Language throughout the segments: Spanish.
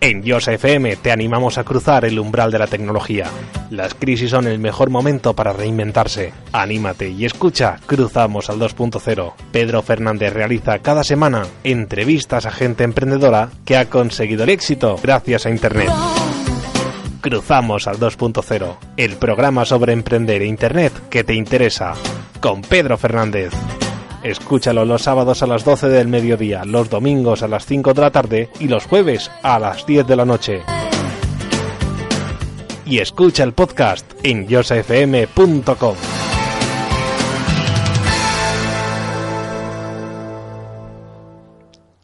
En Yosa FM te animamos a cruzar el umbral de la tecnología. Las crisis son el mejor momento para reinventarse. Anímate y escucha Cruzamos al 2.0. Pedro Fernández realiza cada semana entrevistas a gente emprendedora que ha conseguido el éxito gracias a Internet. Cruzamos al 2.0, el programa sobre emprender e Internet que te interesa. Con Pedro Fernández. Escúchalo los sábados a las 12 del mediodía, los domingos a las 5 de la tarde y los jueves a las 10 de la noche. Y escucha el podcast en yosafm.com.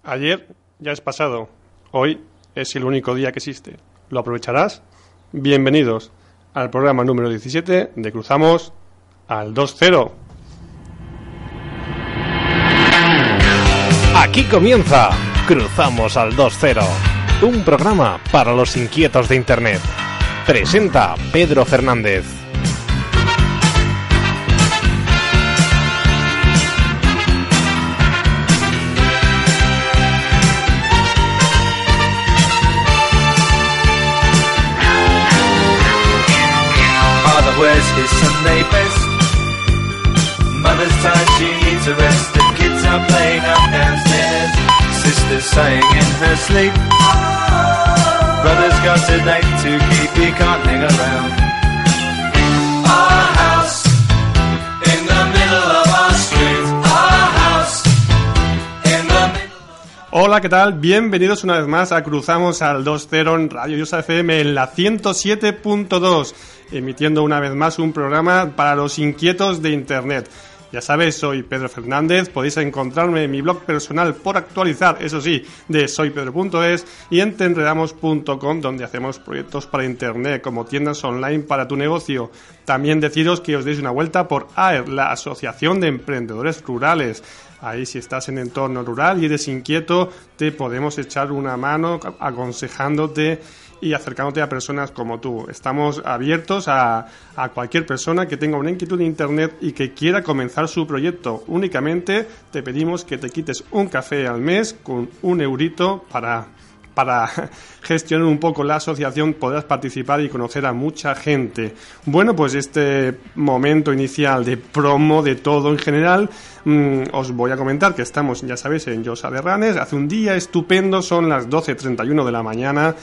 Ayer ya es pasado. Hoy es el único día que existe. ¿Lo aprovecharás? Bienvenidos al programa número 17 de Cruzamos al 2.0. Aquí comienza Cruzamos al 2.0, un programa para los inquietos de Internet. Presenta Pedro Fernández. She needs kids are. Sister's sighing in her sleep. Brother's got a date to keep, he can't hang around. Hola, ¿qué tal? Bienvenidos una vez más a Cruzamos al 2.0 en Radio Yosa FM en la 107.2, emitiendo una vez más un programa para los inquietos de Internet. Ya sabéis, soy Pedro Fernández, podéis encontrarme en mi blog personal por actualizar, eso sí, de soypedro.es y en tenredamos.com donde hacemos proyectos para Internet como tiendas online para tu negocio. También deciros que os deis una vuelta por AER, la Asociación de Emprendedores Rurales. Ahí si estás en entorno rural y eres inquieto, te podemos echar una mano aconsejándote y acercándote a personas como tú. Estamos abiertos a, a, cualquier persona que tenga una inquietud de Internet y que quiera comenzar su proyecto. Únicamente te pedimos que te quites un café al mes con un eurito para, para gestionar un poco la asociación, podrás participar y conocer a mucha gente. Bueno, pues este momento inicial de promo de todo en general, mmm, os voy a comentar que estamos, ya sabéis, en Yosa de Ranes. Hace un día estupendo, son las 12.31 de la mañana.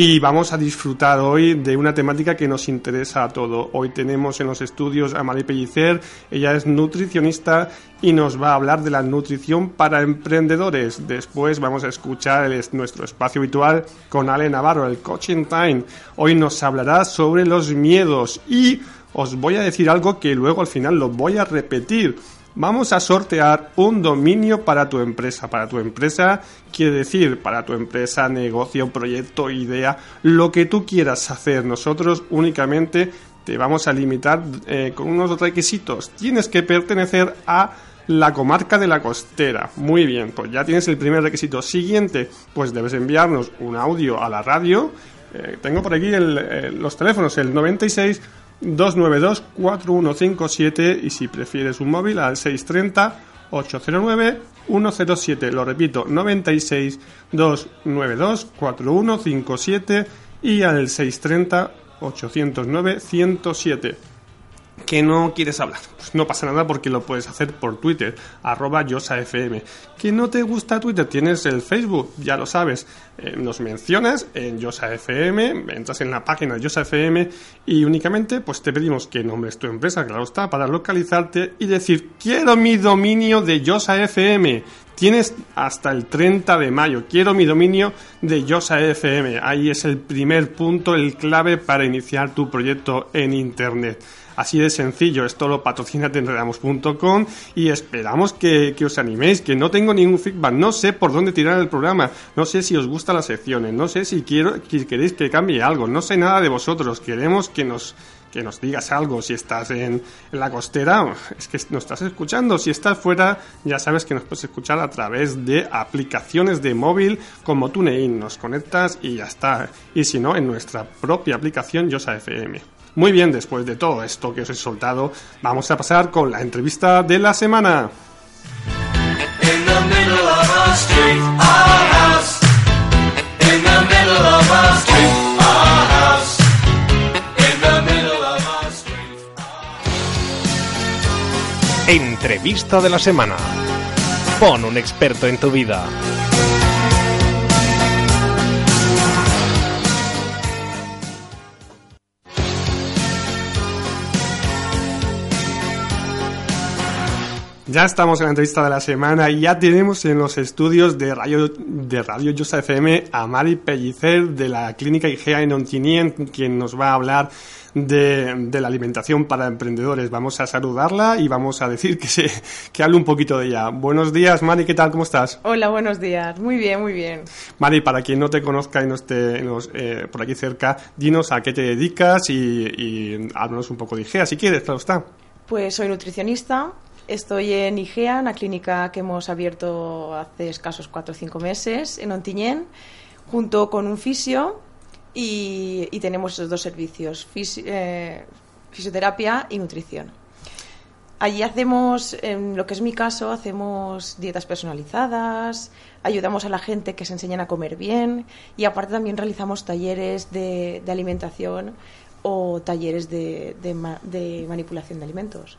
Y vamos a disfrutar hoy de una temática que nos interesa a todo. Hoy tenemos en los estudios a María Pellicer, ella es nutricionista y nos va a hablar de la nutrición para emprendedores. Después vamos a escuchar nuestro espacio habitual con Ale Navarro, el Coaching Time. Hoy nos hablará sobre los miedos y os voy a decir algo que luego al final lo voy a repetir. Vamos a sortear un dominio para tu empresa. Para tu empresa quiere decir para tu empresa, negocio, proyecto, idea, lo que tú quieras hacer. Nosotros únicamente te vamos a limitar eh, con unos requisitos. Tienes que pertenecer a la comarca de la costera. Muy bien, pues ya tienes el primer requisito. Siguiente, pues debes enviarnos un audio a la radio. Eh, tengo por aquí eh, los teléfonos, el 96 292-4157 y si prefieres un móvil al 630-809-107. Lo repito, 96-292-4157 y al 630-809-107 que no quieres hablar. Pues no pasa nada porque lo puedes hacer por Twitter, arroba YosaFM. Que no te gusta Twitter, tienes el Facebook, ya lo sabes. Eh, nos mencionas en YosaFM, entras en la página de YosaFM y únicamente pues te pedimos que nombres tu empresa, claro está, para localizarte y decir quiero mi dominio de YosaFM. Tienes hasta el 30 de mayo. Quiero mi dominio de Yosa FM. Ahí es el primer punto, el clave para iniciar tu proyecto en Internet. Así de sencillo, esto lo patrocina tenredamos.com y esperamos que, que, os animéis, que no tengo ningún feedback, no sé por dónde tirar el programa, no sé si os gustan las secciones, no sé si, quiero, si queréis que cambie algo, no sé nada de vosotros, queremos que nos que nos digas algo. Si estás en, la costera, es que nos estás escuchando. Si estás fuera, ya sabes que nos puedes escuchar a través de aplicaciones de móvil como TuneIn. Nos conectas y ya está. Y si no, en nuestra propia aplicación Yosa FM. Muy bien, después de todo esto que os he soltado, vamos a pasar con la entrevista de la semana. Entrevista de la semana. Pon un experto en tu vida. Ya estamos en la entrevista de la semana y ya tenemos en los estudios de Radio, de Radio Yosa FM a Mari Pellicer de la Clínica IGEA en Ontinien, quien nos va a hablar de, la alimentación para emprendedores. Vamos a saludarla y vamos a decir que, se, que hable un poquito de ella. Buenos días, Mari, ¿qué tal? ¿Cómo estás? Hola, buenos días. Muy bien, muy bien. Mari, para quien no te conozca y no esté eh, por aquí cerca, dinos a qué te dedicas y, y háblanos un poco de IGEA, si quieres, claro está. Pues soy nutricionista, Estoy en IGEA, una clínica que hemos abierto hace escasos cuatro o cinco meses en Ontinyent, junto con un fisio y, tenemos esos dos servicios, eh, fisioterapia y nutrición. Allí hacemos, en lo que es mi caso, hacemos dietas personalizadas, ayudamos a la gente que se enseñan a comer bien y aparte también realizamos talleres de, alimentación o talleres de manipulación de alimentos.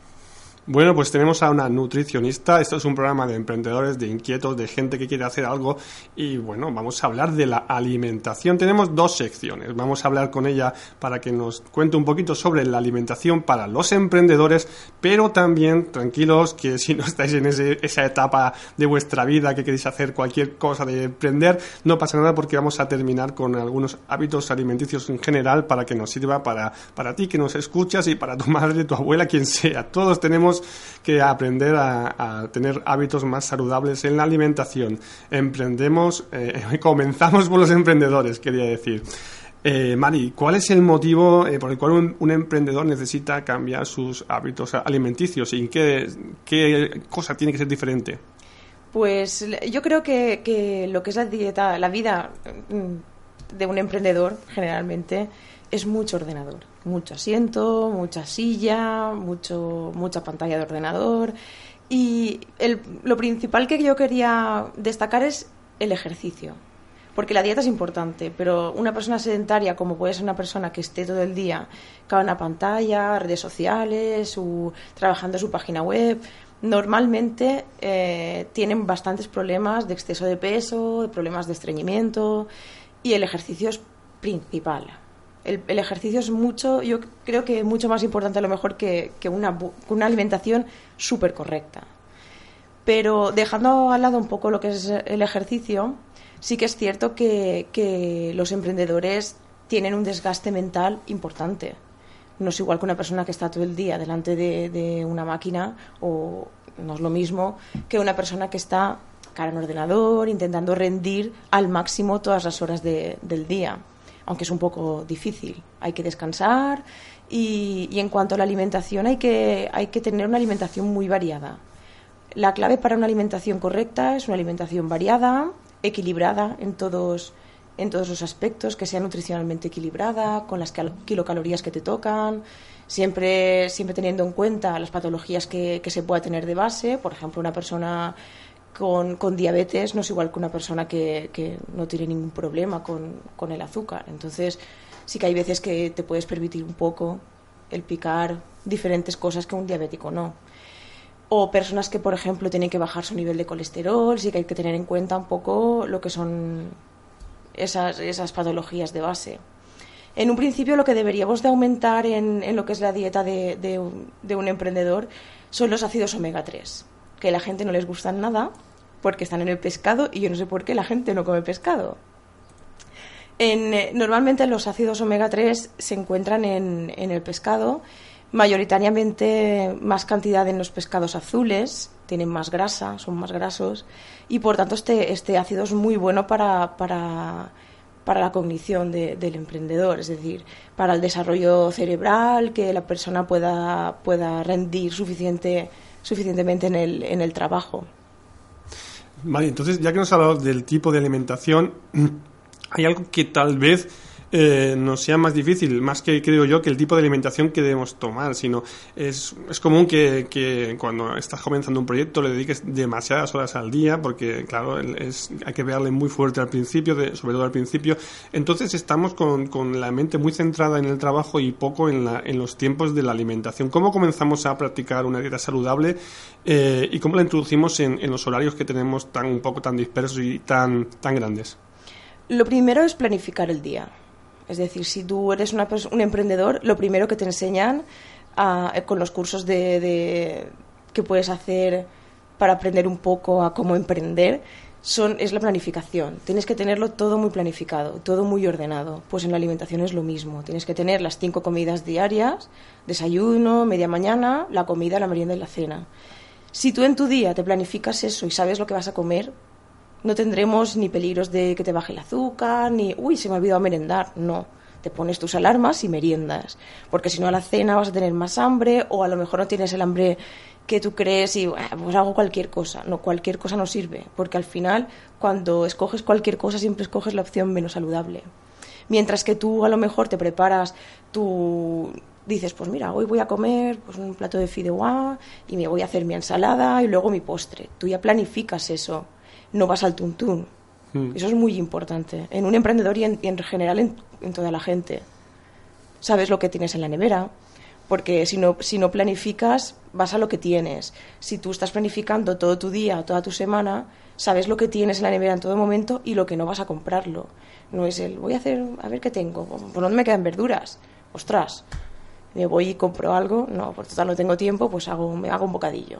Bueno, pues tenemos a una nutricionista. Esto es un programa de emprendedores, de inquietos, de gente que quiere hacer algo. Y bueno, vamos a hablar de la alimentación. Tenemos dos secciones. Vamos a hablar con ella para que nos cuente un poquito sobre la alimentación para los emprendedores, pero también tranquilos que si no estáis en esa etapa de vuestra vida que queréis hacer cualquier cosa de emprender, no pasa nada porque vamos a terminar con algunos hábitos alimenticios en general para que nos sirva para, para ti que nos escuchas y para tu madre, tu abuela, quien sea. Todos tenemos que aprender a, tener hábitos más saludables en la alimentación. Emprendemos, eh, comenzamos por los emprendedores, quería decir. Eh, Mari, ¿cuál es el motivo eh, por el cual un, emprendedor necesita cambiar sus hábitos alimenticios y en qué, cosa tiene que ser diferente? Pues yo creo que, que, lo que es la dieta, la vida mm, de un emprendedor generalmente es mucho ordenador mucho asiento, mucha silla, mucho, mucha pantalla de ordenador. Y lo principal que yo quería destacar es el ejercicio. Porque la dieta es importante, pero una persona sedentaria, como puede ser una persona que esté todo el día cada una pantalla, redes sociales, o trabajando su página web, normalmente eh, tienen bastantes problemas de exceso de peso, de problemas de estreñimiento, y el ejercicio es principal el, ejercicio es mucho, yo creo que mucho más importante a lo mejor que, una, una alimentación súper correcta. Pero dejando al lado un poco lo que es el ejercicio, sí que es cierto que, los emprendedores tienen un desgaste mental importante. No es igual que una persona que está todo el día delante de, una máquina o no es lo mismo que una persona que está cara en ordenador intentando rendir al máximo todas las horas del día aunque es un poco difícil. Hay que descansar y, en cuanto a la alimentación hay que, hay que tener una alimentación muy variada. La clave para una alimentación correcta es una alimentación variada, equilibrada en todos, en todos los aspectos, que sea nutricionalmente equilibrada, con las kilocalorías que te tocan, siempre, siempre teniendo en cuenta las patologías que, que se pueda tener de base. Por ejemplo, una persona con, con, diabetes no es igual que una persona que, no tiene ningún problema con, el azúcar. Entonces, sí que hay veces que te puedes permitir un poco el picar diferentes cosas que un diabético no. O personas que, por ejemplo, tienen que bajar su nivel de colesterol, sí que hay que tener en cuenta un poco lo que son esas, esas patologías de base. En un principio, lo que deberíamos de aumentar en, en lo que es la dieta de, de, de un emprendedor son los ácidos omega 3 que a la gente no les gustan nada porque están en el pescado y yo no sé por qué la gente no come pescado. En, eh, normalmente los ácidos omega 3 se encuentran en, el pescado, mayoritariamente más cantidad en los pescados azules, tienen más grasa, son más grasos y por tanto este, este ácido es muy bueno para, para, para la cognición de- del emprendedor, es decir, para el desarrollo cerebral, que la persona pueda, pueda rendir suficiente, suficientemente en el, en el trabajo. Vale, entonces ya que nos has hablado del tipo de alimentación, hay algo que tal vez eh, nos sea más difícil, más que creo yo que el tipo de alimentación que debemos tomar, sino es, es común que, cuando estás comenzando un proyecto le dediques demasiadas horas al día, porque claro, es, hay que verle muy fuerte al principio, de- sobre todo al principio, entonces estamos con, con la mente muy centrada en el trabajo y poco en, la, en los tiempos de la alimentación. ¿Cómo comenzamos a practicar una dieta saludable eh, y cómo la introducimos en, en los horarios que tenemos tan un poco tan dispersos y tan, tan grandes? Lo primero es planificar el día. Es decir, si tú eres una un emprendedor, lo primero que te enseñan eh, con los cursos de, de- que puedes hacer para aprender un poco a cómo emprender son, es la planificación. Tienes que tenerlo todo muy planificado, todo muy ordenado. Pues en la alimentación es lo mismo. Tienes que tener las cinco comidas diarias, desayuno, media mañana, la comida, la merienda y la cena. Si tú en tu día te planificas eso y sabes lo que vas a comer, no tendremos ni peligros de que te baje el azúcar, ni, uy, se me ha olvidado merendar. No, te pones tus alarmas y meriendas. Porque si no a la cena vas a tener más hambre o a lo mejor no tienes el hambre que tú crees y "Ah, pues hago cualquier cosa. No, cualquier cosa no sirve. Porque al final, cuando escoges cualquier cosa, siempre escoges la opción menos saludable. Mientras que tú a lo mejor te preparas tu... Dices, pues mira, hoy voy a comer pues, un plato de fideuá y me voy a hacer mi ensalada y luego mi postre. Tú ya planificas eso, no vas al tuntún. Mm. Eso es muy importante en un emprendedor y en, y en general en, en toda la gente. Sabes lo que tienes en la nevera, porque si no, si no planificas, vas a lo que tienes. Si tú estás planificando todo tu día, toda tu semana, sabes lo que tienes en la nevera en todo momento y lo que no vas a comprarlo. No es el, voy a hacer, a ver qué tengo, por dónde me quedan verduras. Ostras, me voy y compro algo, no, por total no tengo tiempo, pues hago, me hago un bocadillo.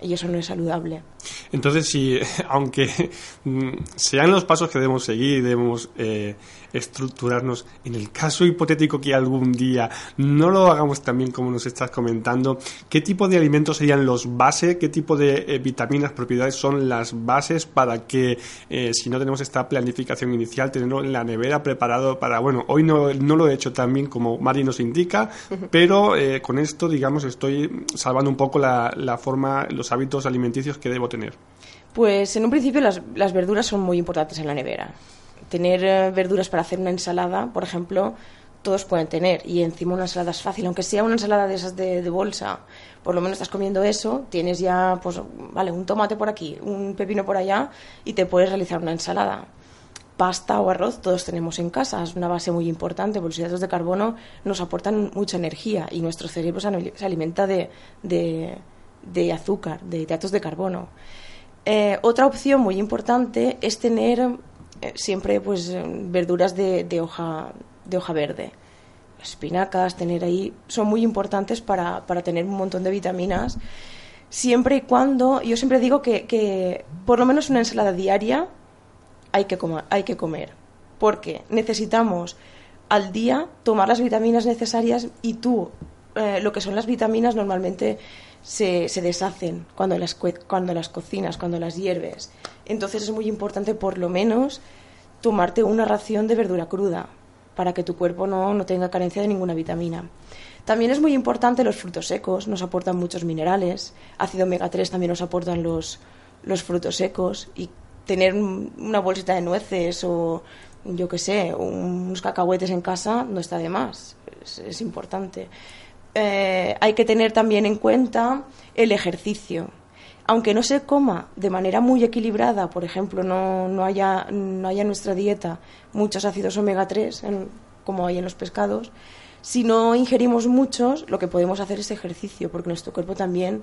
Y eso no es saludable. Entonces, si, aunque mm, sean los pasos que debemos seguir y debemos eh, estructurarnos, en el caso hipotético que algún día no lo hagamos también como nos estás comentando, ¿qué tipo de alimentos serían los bases? ¿Qué tipo de eh, vitaminas, propiedades son las bases para que, eh, si no tenemos esta planificación inicial, tenerlo en la nevera preparado para, bueno, hoy no, no lo he hecho tan bien como Mari nos indica, pero eh, con esto, digamos, estoy salvando un poco la, la forma, los hábitos alimenticios que debo tener. Pues en un principio las, las verduras son muy importantes en la nevera. Tener eh, verduras para hacer una ensalada, por ejemplo, todos pueden tener. Y encima una ensalada es fácil, aunque sea una ensalada de esas de, bolsa. Por lo menos estás comiendo eso, tienes ya, pues, vale, un tomate por aquí, un pepino por allá y te puedes realizar una ensalada. Pasta o arroz todos tenemos en casa, es una base muy importante porque los hidratos de carbono nos aportan mucha energía y nuestro cerebro se alimenta de, de, de azúcar, de hidratos de carbono. Eh, otra opción muy importante es tener siempre pues eh, verduras de, de hoja de hoja verde. Espinacas, tener ahí, son muy importantes para, para tener un montón de vitaminas. Siempre y cuando, yo siempre digo que, que por lo menos una ensalada diaria hay que, coma- hay que comer. Porque necesitamos al día tomar las vitaminas necesarias y tú, eh, lo que son las vitaminas normalmente se, se deshacen cuando las, cuando las cocinas, cuando las hierves. Entonces es muy importante por lo menos tomarte una ración de verdura cruda para que tu cuerpo no, no tenga carencia de ninguna vitamina. También es muy importante los frutos secos, nos aportan muchos minerales. Ácido omega 3 también nos aportan los, los frutos secos. Y tener un- una bolsita de nueces o, yo qué sé, unos cacahuetes en casa no está de más. Es importante. Eh, hay que tener también en cuenta el ejercicio. Aunque no se coma de manera muy equilibrada, por ejemplo, no, no, haya, no haya en nuestra dieta muchos ácidos omega 3, en- como hay en los pescados, si no ingerimos muchos, lo que podemos hacer es ejercicio, porque nuestro cuerpo también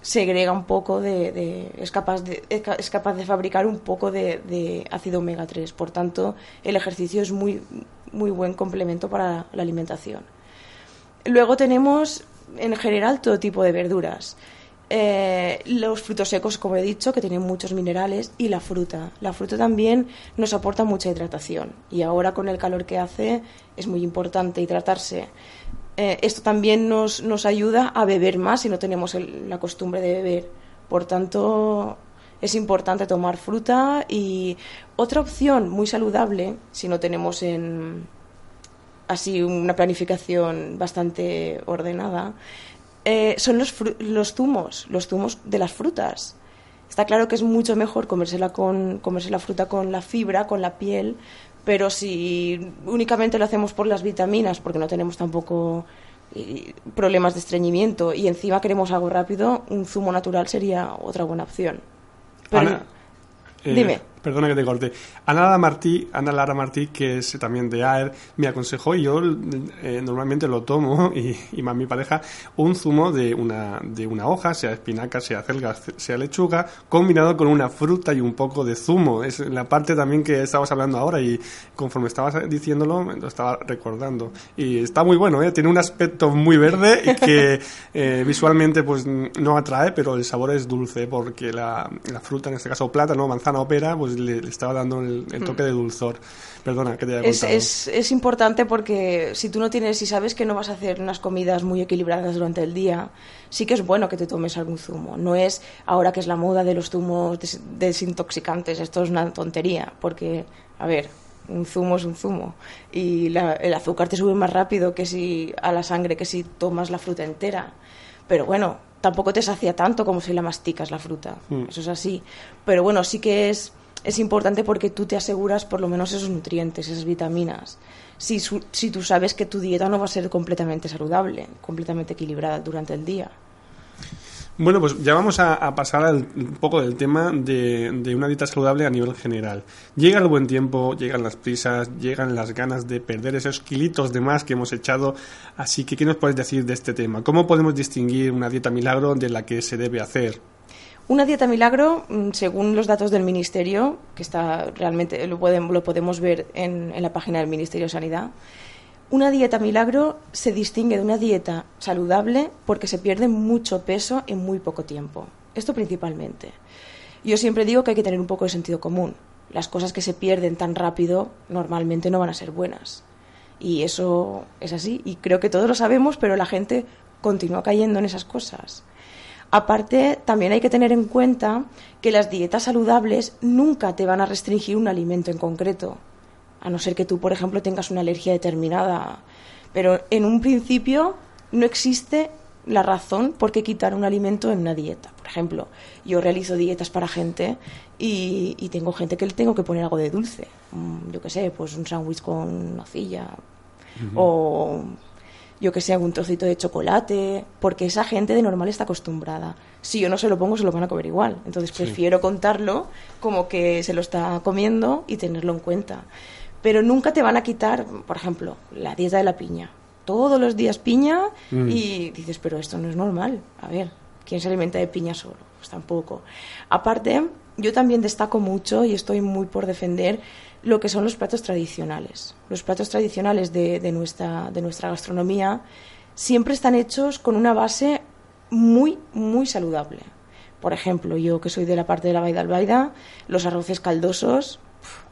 segrega un poco de, es, capaz de es ca- es capaz de fabricar un poco de, de ácido omega 3. Por tanto, el ejercicio es muy, muy buen complemento para la alimentación. Luego tenemos en general todo tipo de verduras. Eh, los frutos secos, como he dicho, que tienen muchos minerales, y la fruta. La fruta también nos aporta mucha hidratación. Y ahora con el calor que hace es muy importante hidratarse. eh, esto también nos, nos ayuda a beber más si no tenemos el- la costumbre de beber. Por tanto, es importante tomar fruta y otra opción muy saludable, si no tenemos en así una planificación bastante ordenada, eh, son los, los zumos, los zumos de las frutas. Está claro que es mucho mejor comérsela con comerse la fruta con la fibra, con la piel, pero si únicamente lo hacemos por las vitaminas, porque no tenemos tampoco eh, problemas de estreñimiento y encima queremos algo rápido, un zumo natural sería otra buena opción. Pero- Ana, eh, Dime. Perdona que te corte. Ana Lara Martí, Ana Lara Martí, que es también de AER, me aconsejó y yo eh, normalmente lo tomo, y, y más mi pareja, un zumo de una, de una hoja, sea espinaca, sea celga, sea lechuga, combinado con una fruta y un poco de zumo. Es la parte también que estabas hablando ahora y conforme estabas diciéndolo, lo estaba recordando. Y está muy bueno, ¿eh? tiene un aspecto muy verde y que eh, visualmente pues no atrae, pero el sabor es dulce porque la, la fruta, en este caso plátano, manzana o pera, pues le, le estaba dando el, el toque de dulzor. Perdona, que te haya Es, es, es importante porque si tú no tienes, si sabes que no vas a hacer unas comidas muy equilibradas durante el día, sí que es bueno que te tomes algún zumo. No es ahora que es la moda de los zumos des- desintoxicantes, esto es una tontería, porque, a ver, un zumo es un zumo y la- el azúcar te sube más rápido que si a la sangre que si tomas la fruta entera. Pero bueno, tampoco te sacia tanto como si la masticas la fruta. Eso es así. Pero bueno, sí que es, es importante porque tú te aseguras por lo menos esos nutrientes, esas vitaminas. Si, su- si tú sabes que tu dieta no va a ser completamente saludable, completamente equilibrada durante el día. Bueno, pues ya vamos a, pasar al, un poco del tema de, de una dieta saludable a nivel general. Llega el buen tiempo, llegan las prisas, llegan las ganas de perder esos kilitos de más que hemos echado. Así que, ¿qué nos puedes decir de este tema? ¿Cómo podemos distinguir una dieta milagro de la que se debe hacer? Una dieta milagro, mm, según los datos del Ministerio, que está realmente lo, pueden- lo podemos ver en, en la página del Ministerio de Sanidad, una dieta milagro se distingue de una dieta saludable porque se pierde mucho peso en muy poco tiempo. Esto principalmente. Yo siempre digo que hay que tener un poco de sentido común. Las cosas que se pierden tan rápido normalmente no van a ser buenas. Y eso es así. Y creo que todos lo sabemos, pero la gente continúa cayendo en esas cosas. Aparte, también hay que tener en cuenta que las dietas saludables nunca te van a restringir un alimento en concreto, a no ser que tú, por ejemplo, tengas una alergia determinada. Pero en un principio no existe la razón por qué quitar un alimento en una dieta. Por ejemplo, yo realizo dietas para gente y, y tengo gente que le tengo que poner algo de dulce. Mm, Yo qué sé, pues un sándwich con nocilla o yo que sé, algún trocito de chocolate, porque esa gente de normal está acostumbrada. Si yo no se lo pongo, se lo van a comer igual. Entonces prefiero contarlo como que se lo está comiendo y tenerlo en cuenta. Pero nunca te van a quitar, por ejemplo, la dieta de la piña. Todos los días piña y dices, pero esto no es normal. A ver, ¿quién se alimenta de piña solo? Pues tampoco. Aparte, yo también destaco mucho y estoy muy por defender lo que son los platos tradicionales. Los platos tradicionales de, de nuestra, de nuestra gastronomía siempre están hechos con una base muy, muy saludable. Por ejemplo, yo que soy de la parte de la Baida Albaida, los arroces caldosos,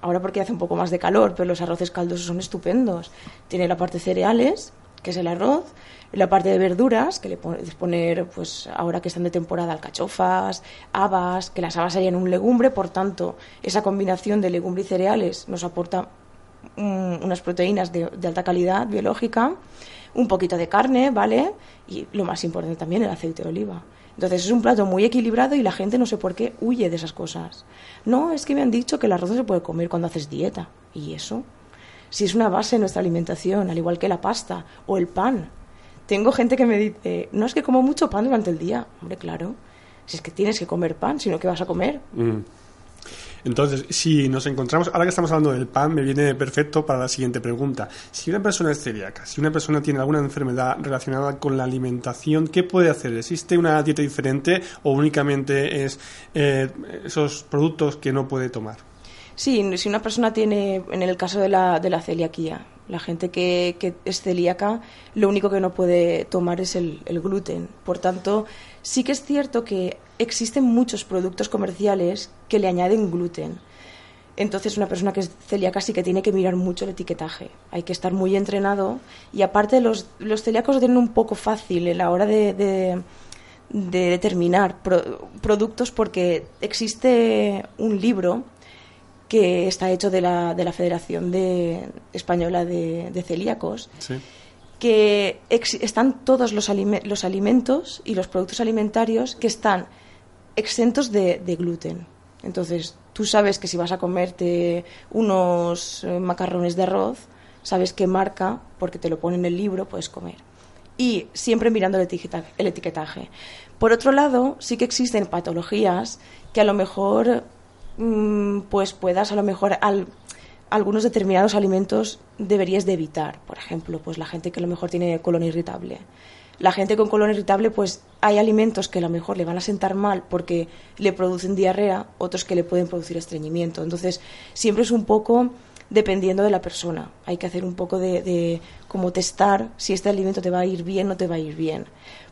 ahora porque hace un poco más de calor, pero los arroces caldosos son estupendos. Tiene la parte cereales, que es el arroz, la parte de verduras, que le puedes poner, pues ahora que están de temporada, alcachofas, habas, que las habas serían un legumbre, por tanto, esa combinación de legumbre y cereales nos aporta unas proteínas de, de alta calidad biológica, un poquito de carne, ¿vale? Y lo más importante también, el aceite de oliva. Entonces es un plato muy equilibrado y la gente no sé por qué huye de esas cosas. No, es que me han dicho que el arroz se puede comer cuando haces dieta. ¿Y eso? Si es una base de nuestra alimentación, al igual que la pasta o el pan. Tengo gente que me dice, no es que como mucho pan durante el día. Hombre, claro. Si es que tienes que comer pan, si no, ¿qué vas a comer? Entonces, si nos encontramos, ahora que estamos hablando del pan, me viene perfecto para la siguiente pregunta. Si una persona es celíaca, si una persona tiene alguna enfermedad relacionada con la alimentación, ¿qué puede hacer? ¿Existe una dieta diferente o únicamente es eh, esos productos que no puede tomar? Sí, si una persona tiene, en el caso de la, de la celiaquía, la gente que, que es celíaca, lo único que no puede tomar es el, gluten. Por tanto, sí que es cierto que existen muchos productos comerciales que le añaden gluten. Entonces, una persona que es celíaca sí que tiene que mirar mucho el etiquetaje. Hay que estar muy entrenado. Y aparte, los, los celíacos lo tienen un poco fácil en la hora de, de, de determinar pro- productos porque existe un libro que está hecho de la, de la Federación de, Española de, de Celíacos Sí. que ex- están todos los, alime- los alimentos y los productos alimentarios que están exentos de, de gluten. Entonces, tú sabes que si vas a comerte unos eh, macarrones de arroz, sabes qué marca, porque te lo pone en el libro, puedes comer. Y siempre mirando el, etiqueta- el etiquetaje. Por otro lado, sí que existen patologías que a lo mejor pues puedas a lo mejor al- algunos determinados alimentos deberías de evitar. Por ejemplo, pues la gente que a lo mejor tiene colon irritable. La gente con colon irritable, pues hay alimentos que a lo mejor le van a sentar mal porque le producen diarrea, otros que le pueden producir estreñimiento. Entonces, siempre es un poco dependiendo de la persona. Hay que hacer un poco de, de como testar si este alimento te va a ir bien o no te va a ir bien.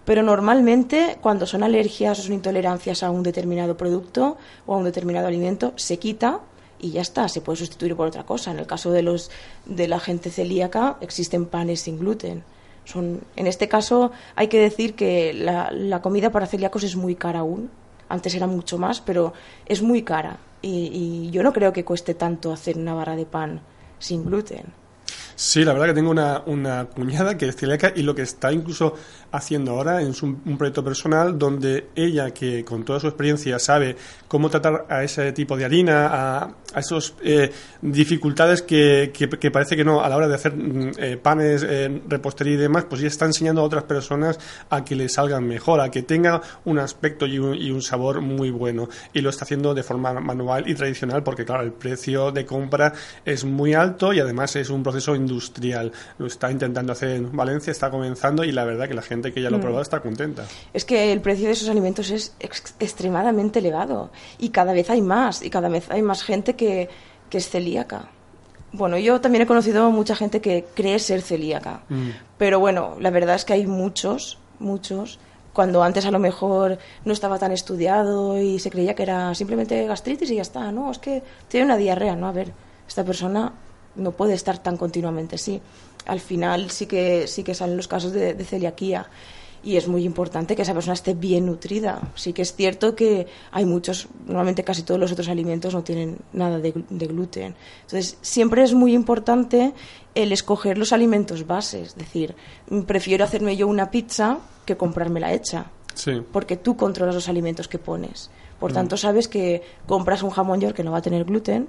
Pero normalmente, cuando son alergias o son intolerancias a un determinado producto o a un determinado alimento, se quita y ya está, se puede sustituir por otra cosa. En el caso de los de la gente celíaca existen panes sin gluten. Son, en este caso hay que decir que la, la comida para celíacos es muy cara aún. Antes era mucho más, pero es muy cara. Y, y yo no creo que cueste tanto hacer una barra de pan sin gluten. Sí, la verdad que tengo una, una cuñada que es celíaca y lo que está incluso haciendo ahora es un, un proyecto personal donde ella, que con toda su experiencia sabe cómo tratar a ese tipo de harina, a, a esas dificultades que, que, que parece que no a la hora de hacer mm, eh, panes, eh, repostería y demás, pues ya está enseñando a otras personas a que le salgan mejor, a que tenga un aspecto y un, y un sabor muy bueno. Y lo está haciendo de forma manual y tradicional porque, claro, el precio de compra es muy alto y además es un proceso industrial. Lo está intentando hacer en Valencia, está comenzando y la verdad que la gente que ya lo ha probado está contenta. Es que el precio de esos alimentos es ex- extremadamente elevado y cada vez hay más y cada vez hay más gente que, que es celíaca. Bueno, yo también he conocido mucha gente que cree ser celíaca, pero bueno, la verdad es que hay muchos, muchos, cuando antes a lo mejor no estaba tan estudiado y se creía que era simplemente gastritis y ya está, no, es que tiene una diarrea, no, a ver, esta persona no puede estar tan continuamente así. Al final sí que sí que salen los casos de, de celiaquía y es muy importante que esa persona esté bien nutrida. Sí que es cierto que hay muchos, normalmente casi todos los otros alimentos no tienen nada de, glu- de gluten. Entonces, siempre es muy importante el escoger los alimentos bases. Es decir, mm, prefiero hacerme yo una pizza que comprármela hecha Sí. porque tú controlas los alimentos que pones. Por tanto, sabes que compras un jamón york que no va a tener gluten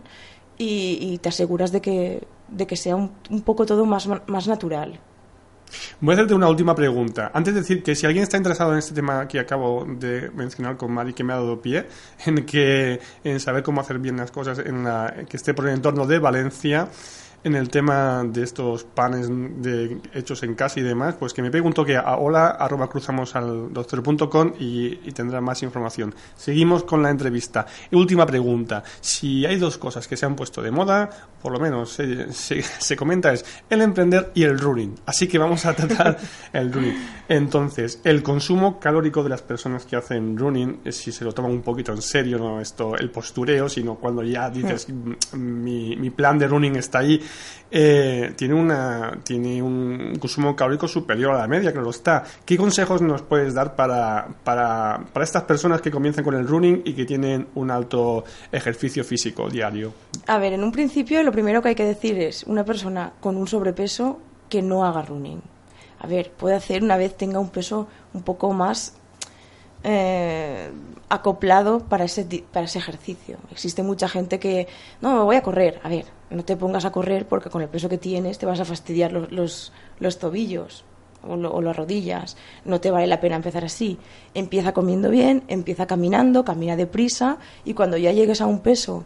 y, y te aseguras de que, de que sea un, un poco todo más, más natural. Voy a hacerte una última pregunta. Antes de decir que si alguien está interesado en este tema que acabo de mencionar con Mari, que me ha dado pie, en que en saber cómo hacer bien las cosas, en la, que esté por el entorno de Valencia, en el tema de estos panes de, hechos en casa y demás, pues que me pegue un toque a hola arroba cruzamos al doctor.com y, y tendrá más información. Seguimos con la entrevista. Y última pregunta. Si hay dos cosas que se han puesto de moda, por lo menos se, se, se comenta es el emprender y el running. Así que vamos a tratar el running. Entonces, el consumo calórico de las personas que hacen running, eh, si se lo toman un poquito en serio, no esto el postureo, sino cuando ya dices "Mm, mi, mi plan de running está ahí, eh, tiene una tiene un consumo calórico superior a la media, claro está. ¿Qué consejos nos puedes dar para, para, para estas personas que comienzan con el running y que tienen un alto ejercicio físico diario? A ver, en un principio lo primero que hay que decir es una persona con un sobrepeso que no haga running. A ver, puede hacer una vez tenga un peso un poco más eh, acoplado para ese, para ese ejercicio. Existe mucha gente que, no, me voy a correr. A ver, no te pongas a correr porque con el peso que tienes te vas a fastidiar los, los, los tobillos o, lo- o las rodillas. No te vale la pena empezar así. Empieza comiendo bien, empieza caminando, camina deprisa y cuando ya llegues a un peso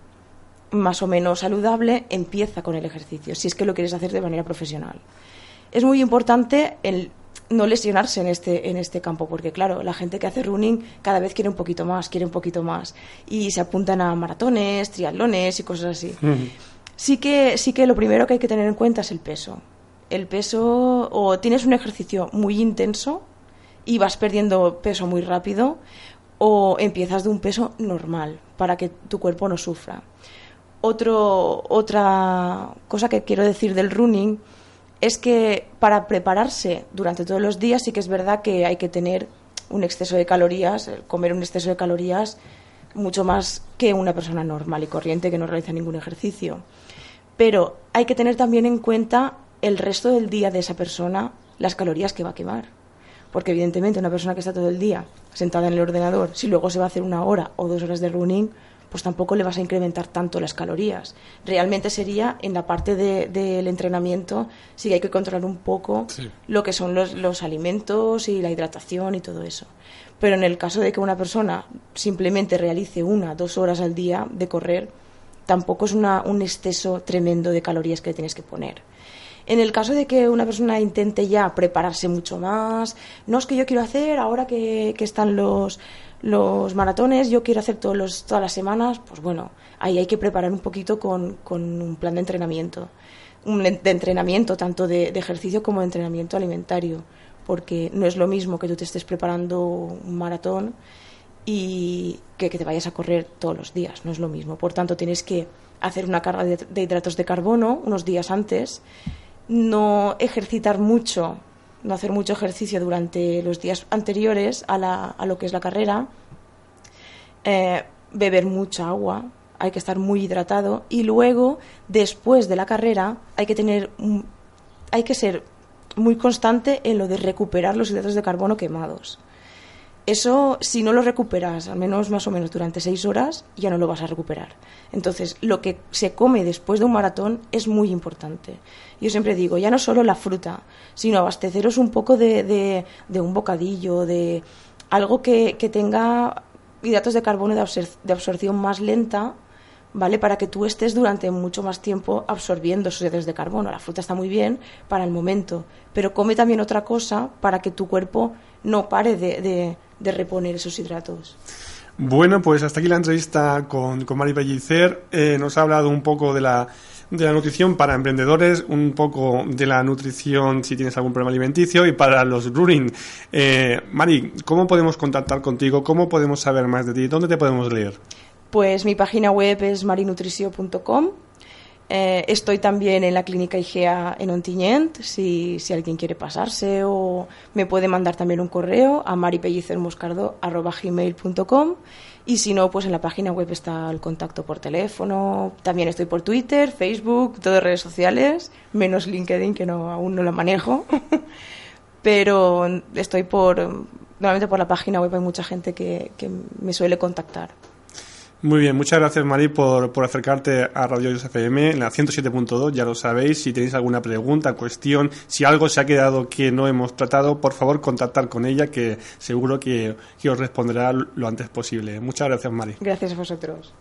más o menos saludable, empieza con el ejercicio, si es que lo quieres hacer de manera profesional. Es muy importante el no lesionarse en este, en este campo, porque claro, la gente que hace running cada vez quiere un poquito más, quiere un poquito más, y se apuntan a maratones, triatlones y cosas así. Sí que, sí que lo primero que hay que tener en cuenta es el peso. El peso, o tienes un ejercicio muy intenso y vas perdiendo peso muy rápido, o empiezas de un peso normal para que tu cuerpo no sufra. Otro, otra cosa que quiero decir del running es que para prepararse durante todos los días sí que es verdad que hay que tener un exceso de calorías, comer un exceso de calorías mucho más que una persona normal y corriente que no realiza ningún ejercicio. Pero hay que tener también en cuenta el resto del día de esa persona, las calorías que va a quemar. Porque evidentemente una persona que está todo el día sentada en el ordenador, si luego se va a hacer una hora o dos horas de running, pues tampoco le vas a incrementar tanto las calorías. Realmente sería en la parte del entrenamiento, sí que hay que controlar un poco lo que son los, los alimentos y la hidratación y todo eso. Pero en el caso de que una persona simplemente realice una, dos horas al día de correr, tampoco es una, un exceso tremendo de calorías que le tienes que poner. En el caso de que una persona intente ya prepararse mucho más, no es que yo quiero hacer ahora que, que están los, los maratones, yo quiero hacer todos los, todas las semanas, pues bueno, ahí hay que preparar un poquito con, con un plan de entrenamiento. Un de entrenamiento tanto de, ejercicio como de entrenamiento alimentario, porque no es lo mismo que tú te estés preparando un maratón y que, que te vayas a correr todos los días, no es lo mismo. Por tanto, tienes que hacer una carga de hidratos de carbono unos días antes, no ejercitar mucho no hacer mucho ejercicio durante los días anteriores a, la, lo que es la carrera, eh, beber mucha agua, hay que estar muy hidratado y luego, después de la carrera, hay que tener, hay que ser muy constante en lo de recuperar los hidratos de carbono quemados. Eso, si no lo recuperas, al menos más o menos durante seis horas, ya no lo vas a recuperar. Entonces, lo que se come después de un maratón es muy importante. Yo siempre digo, ya no solo la fruta, sino abasteceros un poco de, de, un bocadillo, de algo que, que tenga hidratos de carbono de, absor de absorción más lenta ¿vale? Para que tú estés durante mucho más tiempo absorbiendo esos hidratos de carbono. La fruta está muy bien para el momento, pero come también otra cosa para que tu cuerpo no pare de, de reponer esos hidratos. Bueno, pues hasta aquí la entrevista con, con Mari Bellicer. Eh, nos ha hablado un poco de la, de la nutrición para emprendedores, un poco de la nutrición si tienes algún problema alimenticio y para los running. Eh, Mari, ¿cómo podemos contactar contigo? ¿Cómo podemos saber más de ti? ¿Dónde te podemos leer? Pues mi página web es marinutricio.com. Eh, estoy también en la clínica IGEA en Ontinyent, si, alguien quiere pasarse o me puede mandar también un correo a maripellicermoscardo.gmail.com y si no, pues en la página web está el contacto por teléfono. También estoy por Twitter, Facebook, todas redes sociales, menos LinkedIn, que no, aún no lo manejo. Pero estoy por, normalmente por la página web hay mucha gente que me suele contactar. Muy bien, muchas gracias Mari por, por acercarte a Radio FM en la 107.2, ya lo sabéis, si tenéis alguna pregunta, cuestión, si algo se ha quedado que no hemos tratado, por favor contactar con ella que seguro que, que os responderá lo antes posible. Muchas gracias Mari. Gracias a vosotros.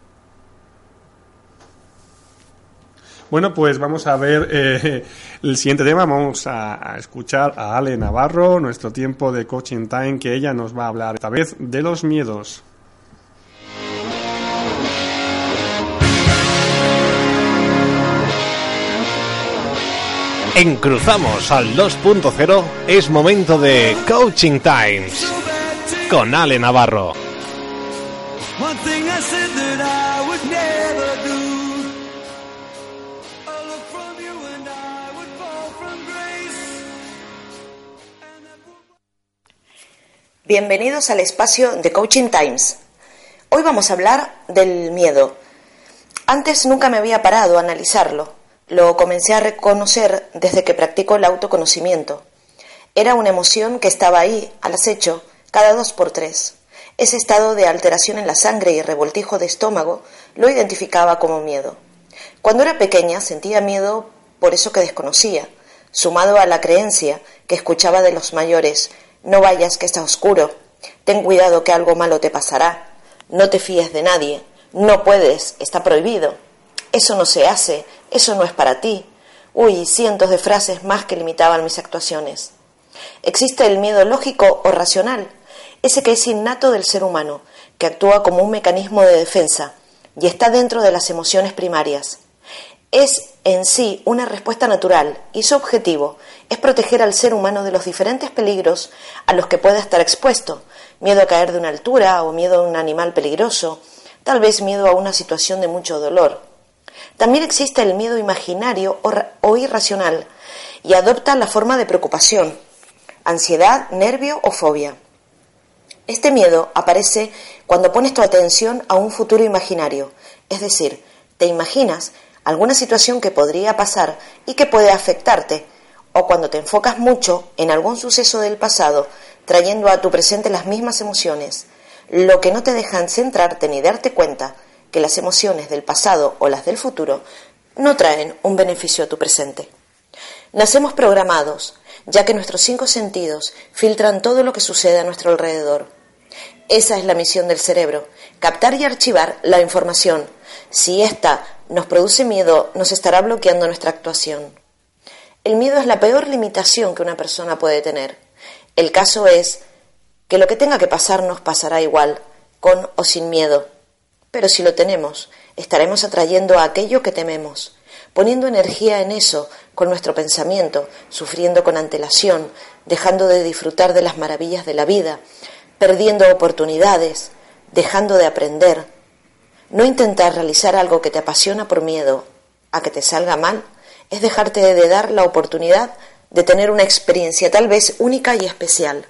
Bueno, pues vamos a ver eh, el siguiente tema. Vamos a, a, escuchar a Ale Navarro, nuestro tiempo de Coaching Time, que ella nos va a hablar esta vez de los miedos. En Cruzamos al 2.0 es momento de Coaching Times con Ale Navarro. Bienvenidos al espacio de Coaching Times. Hoy vamos a hablar del miedo. Antes nunca me había parado a analizarlo lo comencé a reconocer desde que practico el autoconocimiento. Era una emoción que estaba ahí, al acecho, cada dos por tres. Ese estado de alteración en la sangre y revoltijo de estómago lo identificaba como miedo. Cuando era pequeña sentía miedo por eso que desconocía, sumado a la creencia que escuchaba de los mayores, no vayas que está oscuro, ten cuidado que algo malo te pasará, no te fíes de nadie, no puedes, está prohibido, eso no se hace, eso no es para ti. Uy, cientos de frases más que limitaban mis actuaciones. Existe el miedo lógico o racional, ese que es innato del ser humano, que actúa como un mecanismo de defensa y está dentro de las emociones primarias. Es en sí una respuesta natural y su objetivo es proteger al ser humano de los diferentes peligros a los que pueda estar expuesto, miedo a caer de una altura o miedo a un animal peligroso, tal vez miedo a una situación de mucho dolor. También existe el miedo imaginario o, irracional y adopta la forma de preocupación, ansiedad, nervio o fobia. Este miedo aparece cuando pones tu atención a un futuro imaginario, es decir, te imaginas alguna situación que podría pasar y que puede afectarte, o cuando te enfocas mucho en algún suceso del pasado, trayendo a tu presente las mismas emociones, lo que no te dejan centrarte ni darte cuenta que las emociones del pasado o las del futuro no traen un beneficio a tu presente. Nacemos programados, ya que nuestros cinco sentidos filtran todo lo que sucede a nuestro alrededor. Esa es la misión del cerebro, captar y archivar la información. Si ésta nos produce miedo, nos estará bloqueando nuestra actuación. El miedo es la peor limitación que una persona puede tener. El caso es que lo que tenga que pasar nos pasará igual, con o sin miedo. Pero si lo tenemos, estaremos atrayendo a aquello que tememos, poniendo energía en eso con nuestro pensamiento, sufriendo con antelación, dejando de disfrutar de las maravillas de la vida, perdiendo oportunidades, dejando de aprender. No intentar realizar algo que te apasiona por miedo a que te salga mal es dejarte de dar la oportunidad de tener una experiencia tal vez única y especial.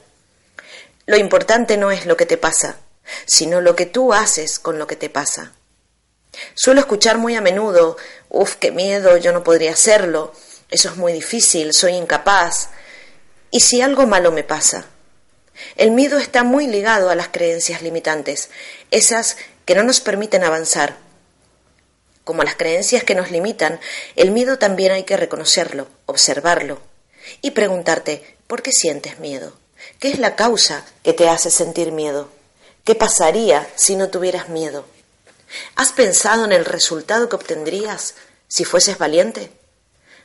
Lo importante no es lo que te pasa, sino lo que tú haces con lo que te pasa. Suelo escuchar muy a menudo, uff, qué miedo, yo no podría hacerlo, eso es muy difícil, soy incapaz. ¿Y si algo malo me pasa? El miedo está muy ligado a las creencias limitantes, esas que no nos permiten avanzar. Como las creencias que nos limitan, el miedo también hay que reconocerlo, observarlo y preguntarte, ¿por qué sientes miedo? ¿Qué es la causa que te hace sentir miedo? ¿Qué pasaría si no tuvieras miedo? ¿Has pensado en el resultado que obtendrías si fueses valiente?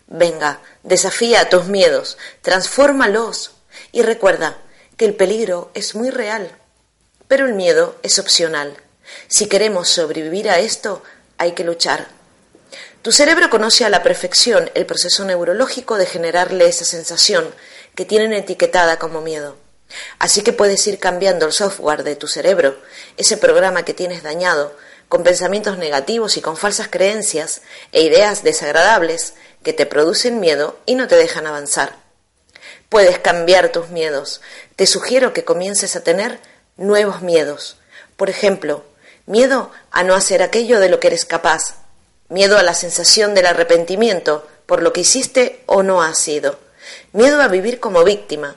Venga, desafía a tus miedos, transfórmalos y recuerda que el peligro es muy real, pero el miedo es opcional. Si queremos sobrevivir a esto, hay que luchar. Tu cerebro conoce a la perfección el proceso neurológico de generarle esa sensación que tienen etiquetada como miedo. Así que puedes ir cambiando el software de tu cerebro, ese programa que tienes dañado, con pensamientos negativos y con falsas creencias e ideas desagradables que te producen miedo y no te dejan avanzar. Puedes cambiar tus miedos. Te sugiero que comiences a tener nuevos miedos. Por ejemplo, miedo a no hacer aquello de lo que eres capaz, miedo a la sensación del arrepentimiento por lo que hiciste o no has sido, miedo a vivir como víctima,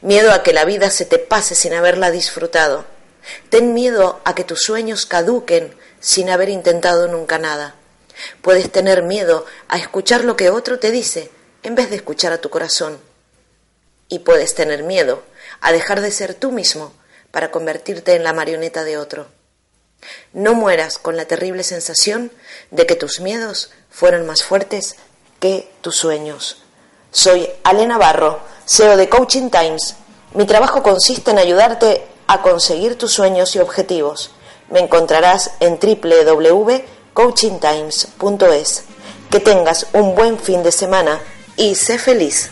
miedo a que la vida se te pase sin haberla disfrutado. Ten miedo a que tus sueños caduquen sin haber intentado nunca nada. Puedes tener miedo a escuchar lo que otro te dice en vez de escuchar a tu corazón. Y puedes tener miedo a dejar de ser tú mismo para convertirte en la marioneta de otro. No mueras con la terrible sensación de que tus miedos fueron más fuertes que tus sueños. Soy Ale Navarro, CEO de Coaching Times. Mi trabajo consiste en ayudarte a conseguir tus sueños y objetivos. Me encontrarás en www.coachingtimes.es. Que tengas un buen fin de semana y sé feliz.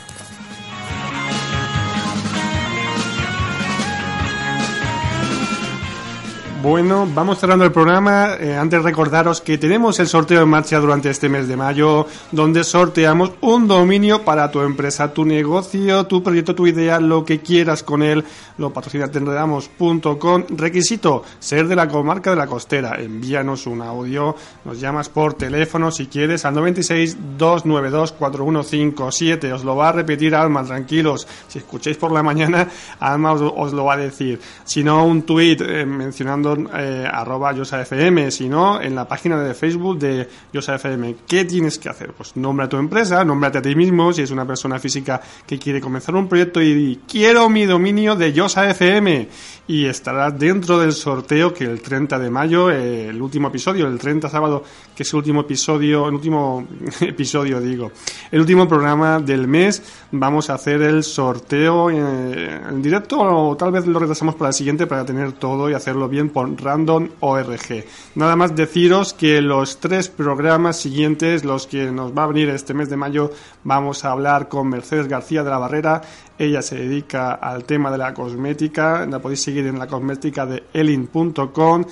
Bueno, vamos cerrando el programa. Eh, antes recordaros que tenemos el sorteo en marcha durante este mes de mayo, donde sorteamos un dominio para tu empresa, tu negocio, tu proyecto, tu idea, lo que quieras con él. Lo patrocina tenredamos.com. Requisito, ser de la comarca de la costera. Envíanos un audio, nos llamas por teléfono si quieres al 96 292 4157. Os lo va a repetir Alma, tranquilos. Si escucháis por la mañana, Alma os, os lo va a decir. Si no, un tuit eh, mencionando eh, arroba YosaFM, sino en la página de Facebook de YosaFM. ¿Qué tienes que hacer? Pues nombra a tu empresa, nómbrate a ti mismo, si es una persona física que quiere comenzar un proyecto y di, quiero mi dominio de YosaFM y estarás dentro del sorteo que el 30 de mayo, eh, el último episodio, el 30 sábado, que es el último episodio, el último episodio digo, el último programa del mes, vamos a hacer el sorteo eh, en directo o tal vez lo retrasamos para el siguiente para tener todo y hacerlo bien por Random ORG. Nada más deciros que los tres programas siguientes, los que nos va a venir este mes de mayo, vamos a hablar con Mercedes García de la Barrera. Ella se dedica al tema de la cosmética. La podéis seguir en la cosmética de elin.com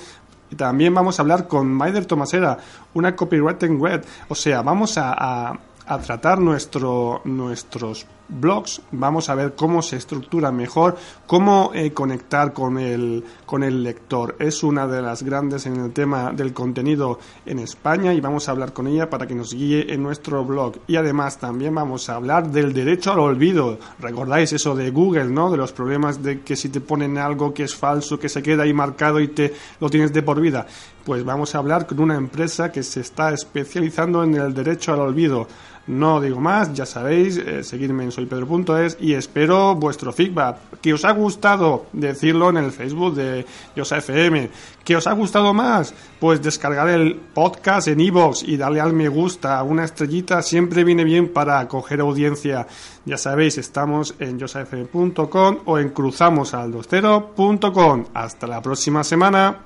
también vamos a hablar con Maider Tomasera, una copywriting web. O sea, vamos a, a, a tratar nuestro, nuestros blogs, vamos a ver cómo se estructura mejor, cómo eh, conectar con el, con el lector. Es una de las grandes en el tema del contenido en España y vamos a hablar con ella para que nos guíe en nuestro blog. Y además también vamos a hablar del derecho al olvido. Recordáis eso de Google, ¿no? De los problemas de que si te ponen algo que es falso, que se queda ahí marcado y te lo tienes de por vida. Pues vamos a hablar con una empresa que se está especializando en el derecho al olvido. No digo más, ya sabéis, eh, seguidme en soypedro.es y espero vuestro feedback. ¿Que os ha gustado? Decirlo en el Facebook de Yosa FM. ¿Que os ha gustado más? Pues descargar el podcast en iVoox y darle al me gusta. Una estrellita siempre viene bien para coger audiencia. Ya sabéis, estamos en yosafm.com o en cruzamosaldostero.com. Hasta la próxima semana.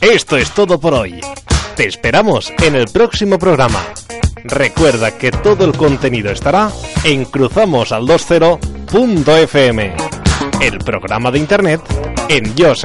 Esto es todo por hoy. Te esperamos en el próximo programa. Recuerda que todo el contenido estará en cruzamosal20.fm, el programa de internet en Yos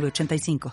906985.